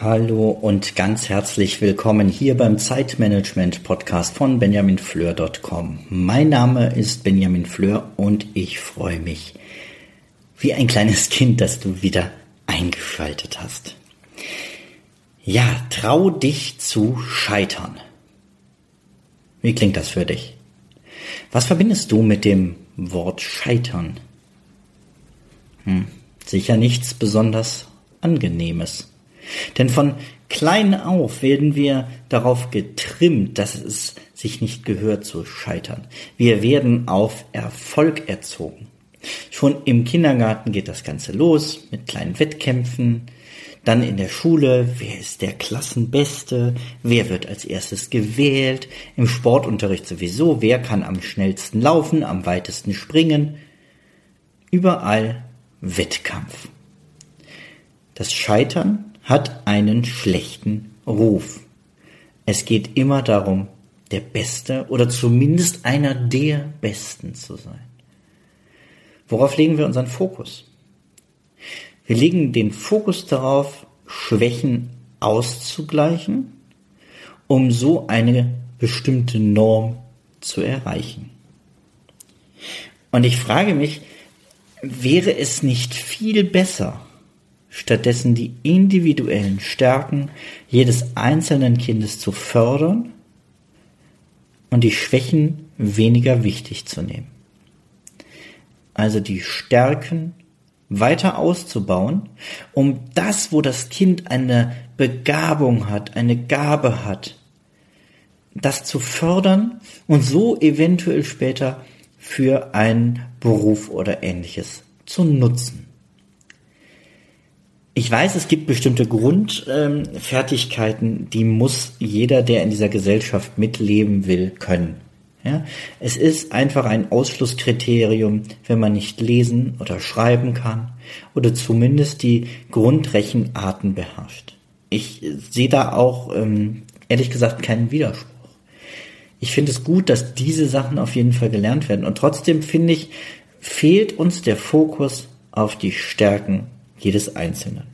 Hallo und ganz herzlich willkommen hier beim Zeitmanagement Podcast von benjaminfleur.com. Mein Name ist Benjamin Fleur und ich freue mich wie ein kleines Kind, dass du wieder eingeschaltet hast. Ja, trau dich zu scheitern. Wie klingt das für dich? Was verbindest du mit dem Wort scheitern? Hm, sicher nichts besonders Angenehmes. Denn von klein auf werden wir darauf getrimmt, dass es sich nicht gehört zu scheitern. Wir werden auf Erfolg erzogen. Schon im Kindergarten geht das Ganze los mit kleinen Wettkämpfen. Dann in der Schule, wer ist der Klassenbeste? Wer wird als erstes gewählt? Im Sportunterricht sowieso, wer kann am schnellsten laufen, am weitesten springen? Überall Wettkampf. Das Scheitern hat einen schlechten Ruf. Es geht immer darum, der Beste oder zumindest einer der Besten zu sein. Worauf legen wir unseren Fokus? Wir legen den Fokus darauf, Schwächen auszugleichen, um so eine bestimmte Norm zu erreichen. Und ich frage mich, wäre es nicht viel besser, stattdessen die individuellen Stärken jedes einzelnen Kindes zu fördern und die Schwächen weniger wichtig zu nehmen. Also die Stärken weiter auszubauen, um das, wo das Kind eine Begabung hat, eine Gabe hat, das zu fördern und so eventuell später für einen Beruf oder ähnliches zu nutzen. Ich weiß, es gibt bestimmte Grundfertigkeiten, die muss jeder, der in dieser Gesellschaft mitleben will, können. Ja? Es ist einfach ein Ausschlusskriterium, wenn man nicht lesen oder schreiben kann oder zumindest die Grundrechenarten beherrscht. Ich sehe da auch ähm, ehrlich gesagt keinen Widerspruch. Ich finde es gut, dass diese Sachen auf jeden Fall gelernt werden. Und trotzdem finde ich, fehlt uns der Fokus auf die Stärken jedes Einzelnen.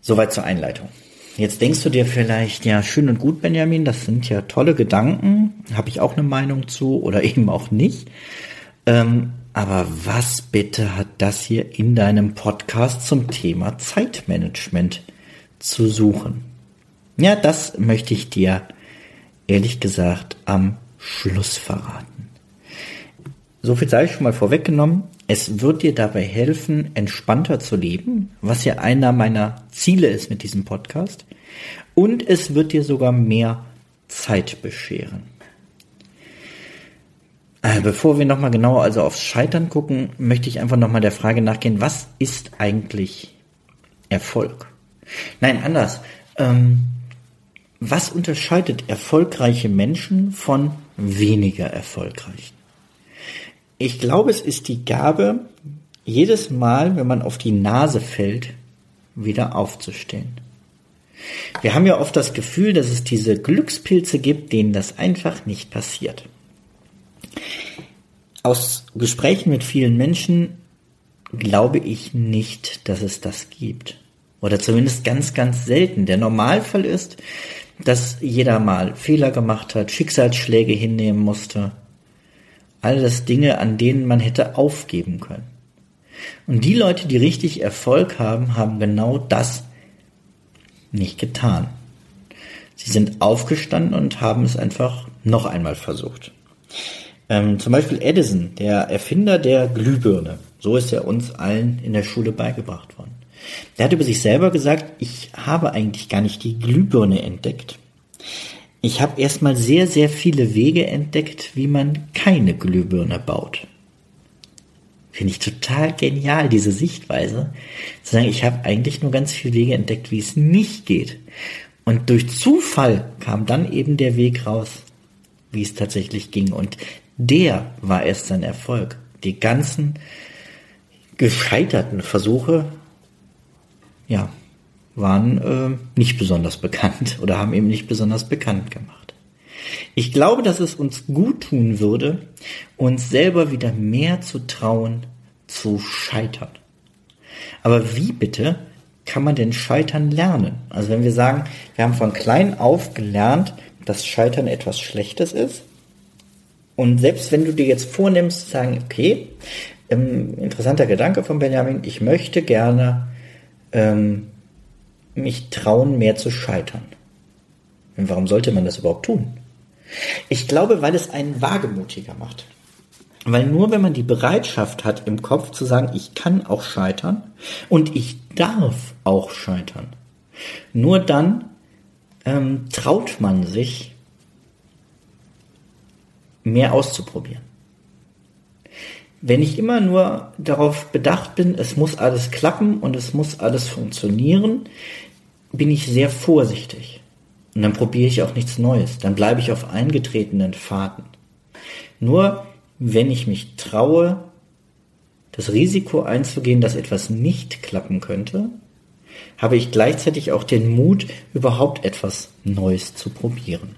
Soweit zur Einleitung. Jetzt denkst du dir vielleicht, ja, schön und gut, Benjamin, das sind ja tolle Gedanken, habe ich auch eine Meinung zu oder eben auch nicht. Ähm, aber was bitte hat das hier in deinem Podcast zum Thema Zeitmanagement zu suchen? Ja, das möchte ich dir ehrlich gesagt am Schluss verraten. So viel sei ich schon mal vorweggenommen. Es wird dir dabei helfen, entspannter zu leben, was ja einer meiner Ziele ist mit diesem Podcast. Und es wird dir sogar mehr Zeit bescheren. Äh, bevor wir nochmal genauer also aufs Scheitern gucken, möchte ich einfach nochmal der Frage nachgehen, was ist eigentlich Erfolg? Nein, anders. Ähm, was unterscheidet erfolgreiche Menschen von weniger erfolgreichen? Ich glaube, es ist die Gabe, jedes Mal, wenn man auf die Nase fällt, wieder aufzustehen. Wir haben ja oft das Gefühl, dass es diese Glückspilze gibt, denen das einfach nicht passiert. Aus Gesprächen mit vielen Menschen glaube ich nicht, dass es das gibt. Oder zumindest ganz, ganz selten. Der Normalfall ist, dass jeder mal Fehler gemacht hat, Schicksalsschläge hinnehmen musste, alles Dinge, an denen man hätte aufgeben können. Und die Leute, die richtig Erfolg haben, haben genau das nicht getan. Sie sind aufgestanden und haben es einfach noch einmal versucht. Ähm, zum Beispiel Edison, der Erfinder der Glühbirne. So ist er uns allen in der Schule beigebracht worden. Der hat über sich selber gesagt, ich habe eigentlich gar nicht die Glühbirne entdeckt. Ich habe erstmal sehr, sehr viele Wege entdeckt, wie man keine Glühbirne baut. Finde ich total genial, diese Sichtweise. Zu sagen, ich habe eigentlich nur ganz viele Wege entdeckt, wie es nicht geht. Und durch Zufall kam dann eben der Weg raus, wie es tatsächlich ging. Und der war erst sein Erfolg. Die ganzen gescheiterten Versuche, ja, waren äh, nicht besonders bekannt oder haben eben nicht besonders bekannt gemacht. Ich glaube, dass es uns gut tun würde, uns selber wieder mehr zu trauen, zu scheitern. Aber wie bitte kann man denn Scheitern lernen? Also wenn wir sagen, wir haben von klein auf gelernt, dass Scheitern etwas Schlechtes ist. Und selbst wenn du dir jetzt vornimmst, zu sagen, okay, ähm, interessanter Gedanke von Benjamin, ich möchte gerne ähm, mich trauen, mehr zu scheitern. Und warum sollte man das überhaupt tun? Ich glaube, weil es einen wagemutiger macht. Weil nur wenn man die Bereitschaft hat im Kopf zu sagen, ich kann auch scheitern und ich darf auch scheitern, nur dann ähm, traut man sich, mehr auszuprobieren. Wenn ich immer nur darauf bedacht bin, es muss alles klappen und es muss alles funktionieren, bin ich sehr vorsichtig. Und dann probiere ich auch nichts Neues. Dann bleibe ich auf eingetretenen Faden. Nur wenn ich mich traue, das Risiko einzugehen, dass etwas nicht klappen könnte, habe ich gleichzeitig auch den Mut, überhaupt etwas Neues zu probieren.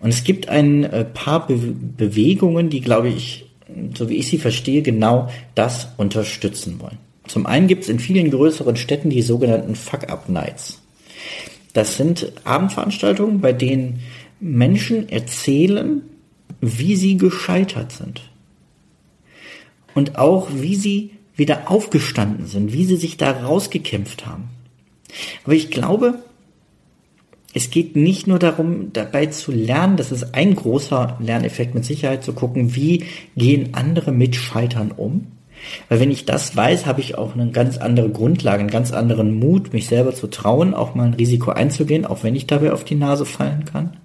Und es gibt ein äh, paar Be Bewegungen, die, glaube ich, so wie ich sie verstehe, genau das unterstützen wollen. Zum einen gibt es in vielen größeren Städten die sogenannten Fuck-Up-Nights. Das sind Abendveranstaltungen, bei denen Menschen erzählen, wie sie gescheitert sind. Und auch, wie sie wieder aufgestanden sind, wie sie sich da rausgekämpft haben. Aber ich glaube, es geht nicht nur darum, dabei zu lernen, das ist ein großer Lerneffekt mit Sicherheit, zu gucken, wie gehen andere mit Scheitern um. Weil wenn ich das weiß, habe ich auch eine ganz andere Grundlage, einen ganz anderen Mut, mich selber zu trauen, auch mal ein Risiko einzugehen, auch wenn ich dabei auf die Nase fallen kann.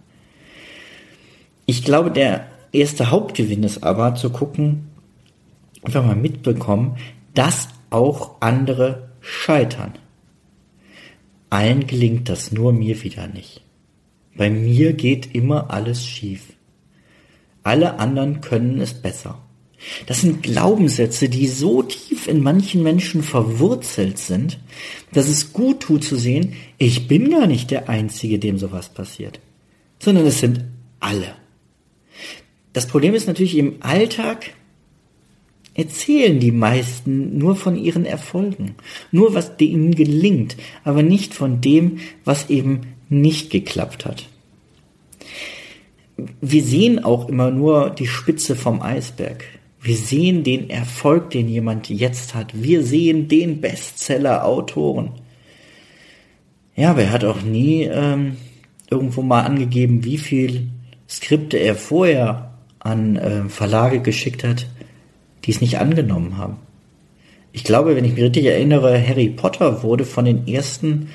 Ich glaube, der erste Hauptgewinn ist aber zu gucken, einfach mal mitbekommen, dass auch andere scheitern. Allen gelingt das, nur mir wieder nicht. Bei mir geht immer alles schief. Alle anderen können es besser. Das sind Glaubenssätze, die so tief in manchen Menschen verwurzelt sind, dass es gut tut zu sehen, ich bin gar nicht der Einzige, dem sowas passiert, sondern es sind alle. Das Problem ist natürlich im Alltag erzählen die meisten nur von ihren Erfolgen, nur was ihnen gelingt, aber nicht von dem, was eben nicht geklappt hat. Wir sehen auch immer nur die Spitze vom Eisberg. Wir sehen den Erfolg, den jemand jetzt hat. Wir sehen den Bestseller-Autoren. Ja, aber er hat auch nie ähm, irgendwo mal angegeben, wie viel Skripte er vorher an äh, Verlage geschickt hat, die es nicht angenommen haben. Ich glaube, wenn ich mich richtig erinnere, Harry Potter wurde von den ersten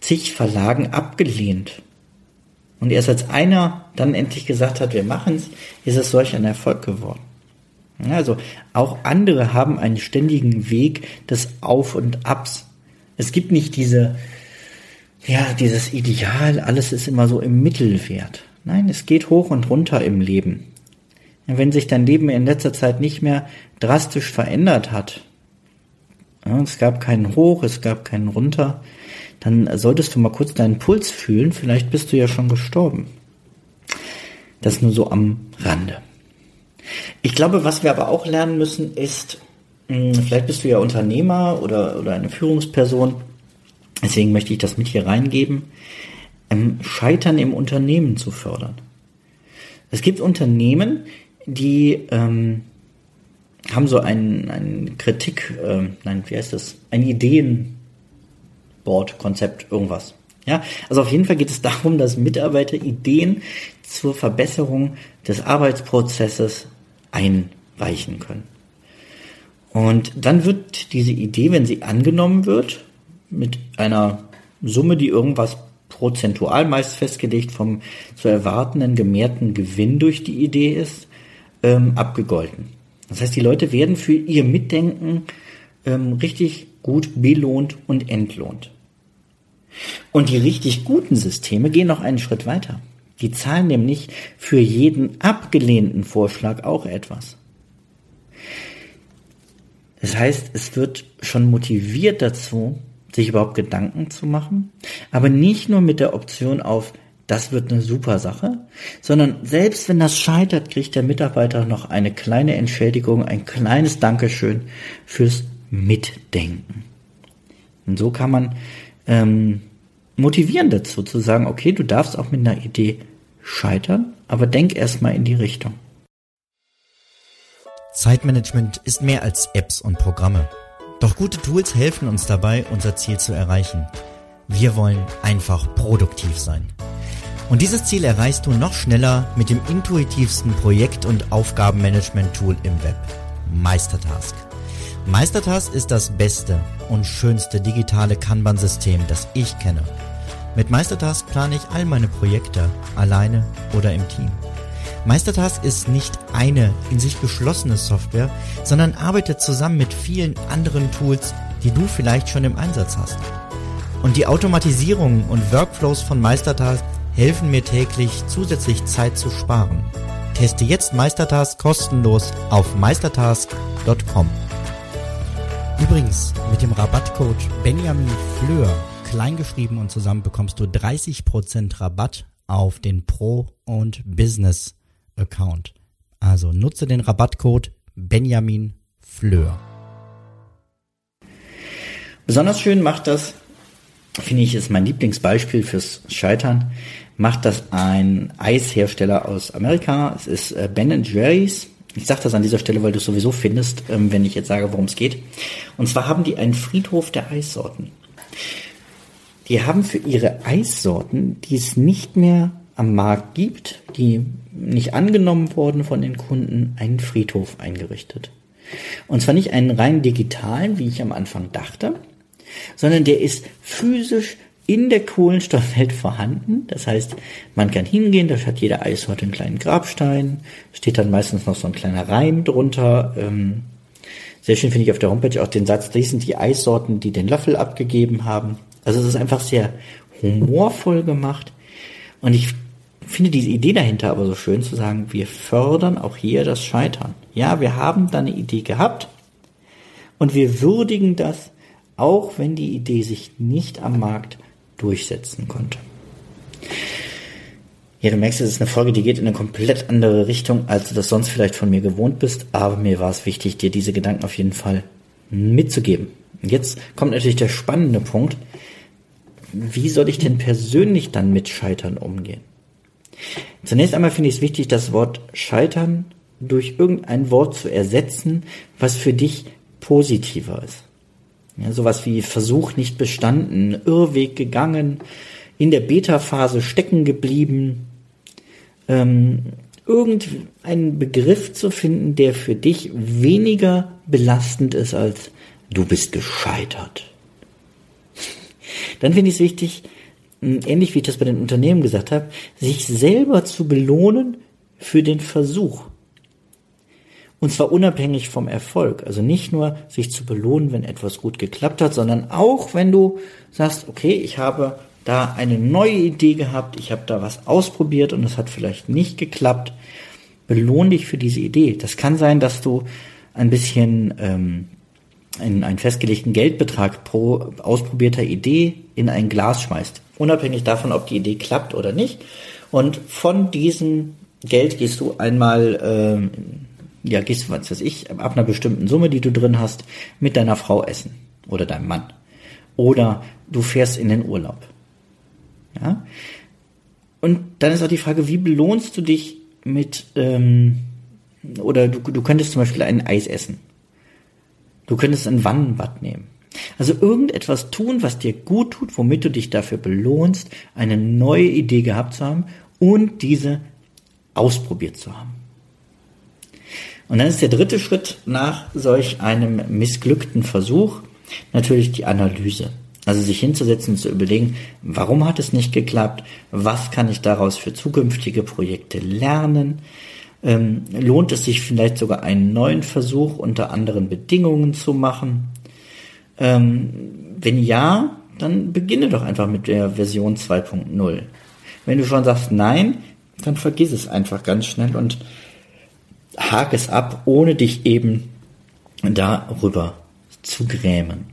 zig Verlagen abgelehnt. Und erst als einer dann endlich gesagt hat, wir machen's, ist es solch ein Erfolg geworden. Also auch andere haben einen ständigen Weg des Auf und Abs. Es gibt nicht diese, ja, dieses Ideal, alles ist immer so im Mittelwert. Nein, es geht hoch und runter im Leben. Wenn sich dein Leben in letzter Zeit nicht mehr drastisch verändert hat, es gab keinen Hoch, es gab keinen Runter, dann solltest du mal kurz deinen Puls fühlen, vielleicht bist du ja schon gestorben. Das nur so am Rande. Ich glaube, was wir aber auch lernen müssen, ist, hm, vielleicht bist du ja Unternehmer oder, oder eine Führungsperson, deswegen möchte ich das mit hier reingeben, ähm, Scheitern im Unternehmen zu fördern. Es gibt Unternehmen, die ähm, haben so ein, ein Kritik, äh, nein, wie heißt das? Ein Ideenboard-Konzept, irgendwas. Ja, also auf jeden Fall geht es darum, dass Mitarbeiter Ideen zur Verbesserung des Arbeitsprozesses einreichen können. Und dann wird diese Idee, wenn sie angenommen wird, mit einer Summe, die irgendwas prozentual meist festgelegt vom zu erwartenden gemehrten Gewinn durch die Idee ist, ähm, abgegolten. Das heißt, die Leute werden für ihr Mitdenken ähm, richtig gut belohnt und entlohnt. Und die richtig guten Systeme gehen noch einen Schritt weiter. Die zahlen nämlich für jeden abgelehnten Vorschlag auch etwas. Das heißt, es wird schon motiviert dazu, sich überhaupt Gedanken zu machen, aber nicht nur mit der Option auf, das wird eine super Sache, sondern selbst wenn das scheitert, kriegt der Mitarbeiter noch eine kleine Entschädigung, ein kleines Dankeschön fürs Mitdenken. Und so kann man ähm, motivieren dazu zu sagen, okay, du darfst auch mit einer Idee scheitern, aber denk erstmal in die Richtung. Zeitmanagement ist mehr als Apps und Programme. Doch gute Tools helfen uns dabei, unser Ziel zu erreichen. Wir wollen einfach produktiv sein. Und dieses Ziel erreichst du noch schneller mit dem intuitivsten Projekt- und Aufgabenmanagement-Tool im Web, Meistertask. Meistertask ist das beste und schönste digitale Kanban-System, das ich kenne. Mit Meistertask plane ich all meine Projekte, alleine oder im Team. Meistertask ist nicht eine in sich geschlossene Software, sondern arbeitet zusammen mit vielen anderen Tools, die du vielleicht schon im Einsatz hast. Und die Automatisierungen und Workflows von Meistertask helfen mir täglich zusätzlich Zeit zu sparen. Teste jetzt Meistertask kostenlos auf meistertask.com. Übrigens, mit dem Rabattcode Benjamin Fleur, kleingeschrieben und zusammen, bekommst du 30% Rabatt auf den Pro- und Business-Account. Also nutze den Rabattcode Benjamin Fleur. Besonders schön macht das, finde ich, ist mein Lieblingsbeispiel fürs Scheitern, macht das ein Eishersteller aus Amerika. Es ist äh, Ben Jerry's. Ich sage das an dieser Stelle, weil du es sowieso findest, ähm, wenn ich jetzt sage, worum es geht. Und zwar haben die einen Friedhof der Eissorten. Die haben für ihre Eissorten, die es nicht mehr am Markt gibt, die nicht angenommen wurden von den Kunden, einen Friedhof eingerichtet. Und zwar nicht einen rein digitalen, wie ich am Anfang dachte, sondern der ist physisch in der Kohlenstoffwelt vorhanden. Das heißt, man kann hingehen, da hat jede Eissorte einen kleinen Grabstein, steht dann meistens noch so ein kleiner Reim drunter. Ähm, sehr schön finde ich auf der Homepage auch den Satz, dies sind die Eissorten, die den Löffel abgegeben haben. Also es ist einfach sehr humorvoll gemacht. Und ich finde diese Idee dahinter aber so schön zu sagen, wir fördern auch hier das Scheitern. Ja, wir haben da eine Idee gehabt und wir würdigen das, auch wenn die Idee sich nicht am Markt durchsetzen konnte. Ja, du merkst, es ist eine Folge, die geht in eine komplett andere Richtung, als du das sonst vielleicht von mir gewohnt bist, aber mir war es wichtig, dir diese Gedanken auf jeden Fall mitzugeben. Jetzt kommt natürlich der spannende Punkt. Wie soll ich denn persönlich dann mit Scheitern umgehen? Zunächst einmal finde ich es wichtig, das Wort Scheitern durch irgendein Wort zu ersetzen, was für dich positiver ist. Ja, sowas wie Versuch nicht bestanden, Irrweg gegangen, in der Beta-Phase stecken geblieben. Ähm, irgendeinen Begriff zu finden, der für dich weniger belastend ist als du bist gescheitert. Dann finde ich es wichtig, ähnlich wie ich das bei den Unternehmen gesagt habe, sich selber zu belohnen für den Versuch. Und zwar unabhängig vom Erfolg. Also nicht nur sich zu belohnen, wenn etwas gut geklappt hat, sondern auch wenn du sagst, okay, ich habe da eine neue Idee gehabt, ich habe da was ausprobiert und es hat vielleicht nicht geklappt, belohn dich für diese Idee. Das kann sein, dass du ein bisschen ähm, einen, einen festgelegten Geldbetrag pro ausprobierter Idee in ein Glas schmeißt. Unabhängig davon, ob die Idee klappt oder nicht. Und von diesem Geld gehst du einmal ähm, ja, gehst, was weiß ich, ab einer bestimmten Summe, die du drin hast, mit deiner Frau essen oder deinem Mann. Oder du fährst in den Urlaub. Ja? Und dann ist auch die Frage, wie belohnst du dich mit, ähm, oder du, du könntest zum Beispiel ein Eis essen. Du könntest ein Wannenbad nehmen. Also irgendetwas tun, was dir gut tut, womit du dich dafür belohnst, eine neue Idee gehabt zu haben und diese ausprobiert zu haben. Und dann ist der dritte Schritt nach solch einem missglückten Versuch natürlich die Analyse. Also sich hinzusetzen und zu überlegen, warum hat es nicht geklappt? Was kann ich daraus für zukünftige Projekte lernen? Ähm, lohnt es sich vielleicht sogar einen neuen Versuch unter anderen Bedingungen zu machen? Ähm, wenn ja, dann beginne doch einfach mit der Version 2.0. Wenn du schon sagst nein, dann vergiss es einfach ganz schnell und hak es ab, ohne dich eben darüber zu grämen.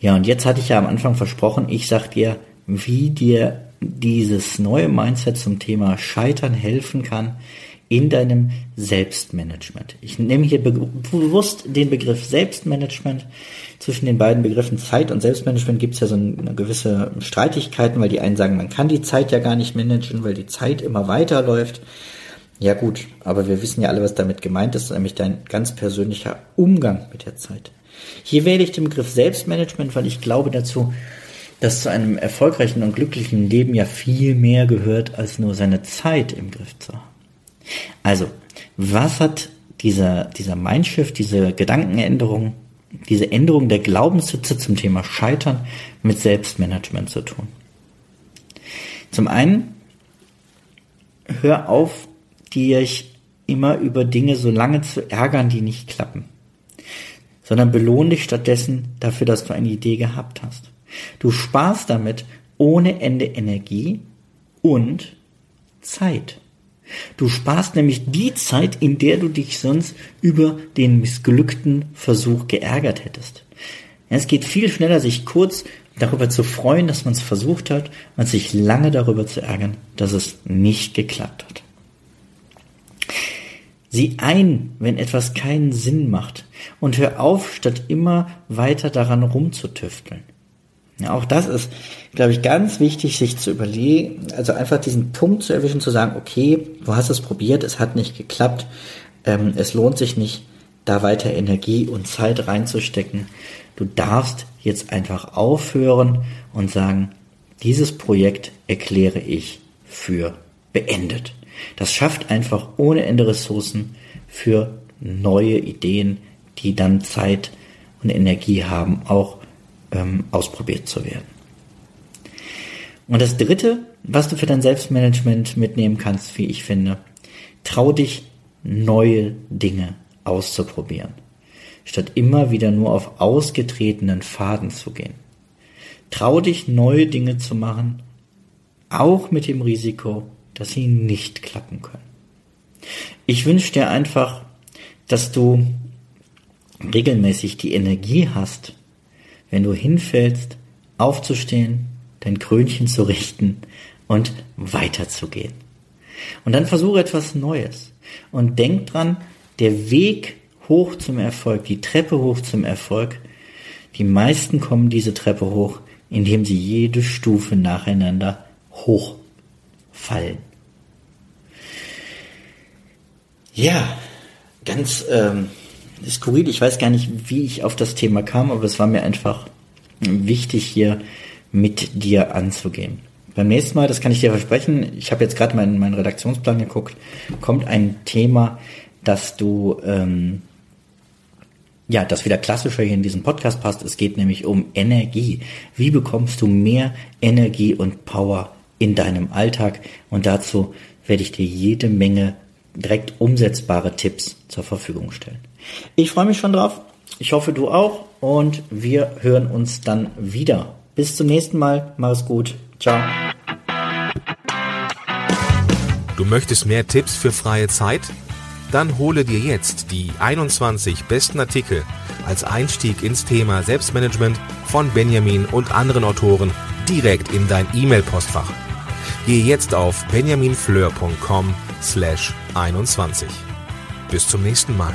Ja, und jetzt hatte ich ja am Anfang versprochen, ich sag dir, wie dir dieses neue Mindset zum Thema Scheitern helfen kann in deinem Selbstmanagement. Ich nehme hier bewusst den Begriff Selbstmanagement. Zwischen den beiden Begriffen Zeit und Selbstmanagement gibt es ja so eine gewisse Streitigkeiten, weil die einen sagen, man kann die Zeit ja gar nicht managen, weil die Zeit immer weiterläuft. Ja gut, aber wir wissen ja alle, was damit gemeint ist, nämlich dein ganz persönlicher Umgang mit der Zeit. Hier wähle ich den Begriff Selbstmanagement, weil ich glaube dazu, dass zu einem erfolgreichen und glücklichen Leben ja viel mehr gehört, als nur seine Zeit im Griff zu haben. Also, was hat dieser, dieser Mindshift, diese Gedankenänderung, diese Änderung der Glaubenssitze zum Thema Scheitern mit Selbstmanagement zu tun? Zum einen, hör auf, dich immer über Dinge so lange zu ärgern, die nicht klappen, sondern belohn dich stattdessen dafür, dass du eine Idee gehabt hast. Du sparst damit ohne Ende Energie und Zeit. Du sparst nämlich die Zeit, in der du dich sonst über den missglückten Versuch geärgert hättest. Es geht viel schneller, sich kurz darüber zu freuen, dass man es versucht hat, als sich lange darüber zu ärgern, dass es nicht geklappt hat. Sieh ein, wenn etwas keinen Sinn macht und hör auf, statt immer weiter daran rumzutüfteln. Ja, auch das ist, glaube ich, ganz wichtig, sich zu überlegen, also einfach diesen Punkt zu erwischen, zu sagen, okay, du hast es probiert, es hat nicht geklappt, ähm, es lohnt sich nicht, da weiter Energie und Zeit reinzustecken. Du darfst jetzt einfach aufhören und sagen, dieses Projekt erkläre ich für beendet. Das schafft einfach ohne Ende Ressourcen für neue Ideen, die dann Zeit und Energie haben, auch ähm, ausprobiert zu werden. Und das Dritte, was du für dein Selbstmanagement mitnehmen kannst, wie ich finde, trau dich, neue Dinge auszuprobieren, statt immer wieder nur auf ausgetretenen Faden zu gehen. Trau dich, neue Dinge zu machen, auch mit dem Risiko, dass sie nicht klappen können. Ich wünsche dir einfach, dass du regelmäßig die Energie hast, wenn du hinfällst, aufzustehen, dein Krönchen zu richten und weiterzugehen. Und dann versuche etwas Neues. Und denk dran, der Weg hoch zum Erfolg, die Treppe hoch zum Erfolg, die meisten kommen diese Treppe hoch, indem sie jede Stufe nacheinander hochfallen. Ja, ganz ähm, skurril. Ich weiß gar nicht, wie ich auf das Thema kam, aber es war mir einfach wichtig, hier mit dir anzugehen. Beim nächsten Mal, das kann ich dir versprechen, ich habe jetzt gerade meinen, meinen Redaktionsplan geguckt, kommt ein Thema, dass du ähm, ja, das wieder klassischer hier in diesem Podcast passt. Es geht nämlich um Energie. Wie bekommst du mehr Energie und Power in deinem Alltag? Und dazu werde ich dir jede Menge direkt umsetzbare Tipps zur Verfügung stellen. Ich freue mich schon drauf. Ich hoffe, du auch. Und wir hören uns dann wieder. Bis zum nächsten Mal. Mach es gut. Ciao. Du möchtest mehr Tipps für freie Zeit? Dann hole dir jetzt die 21 besten Artikel als Einstieg ins Thema Selbstmanagement von Benjamin und anderen Autoren direkt in dein E-Mail-Postfach. Gehe jetzt auf benjaminfleur.com slash 21. Bis zum nächsten Mal.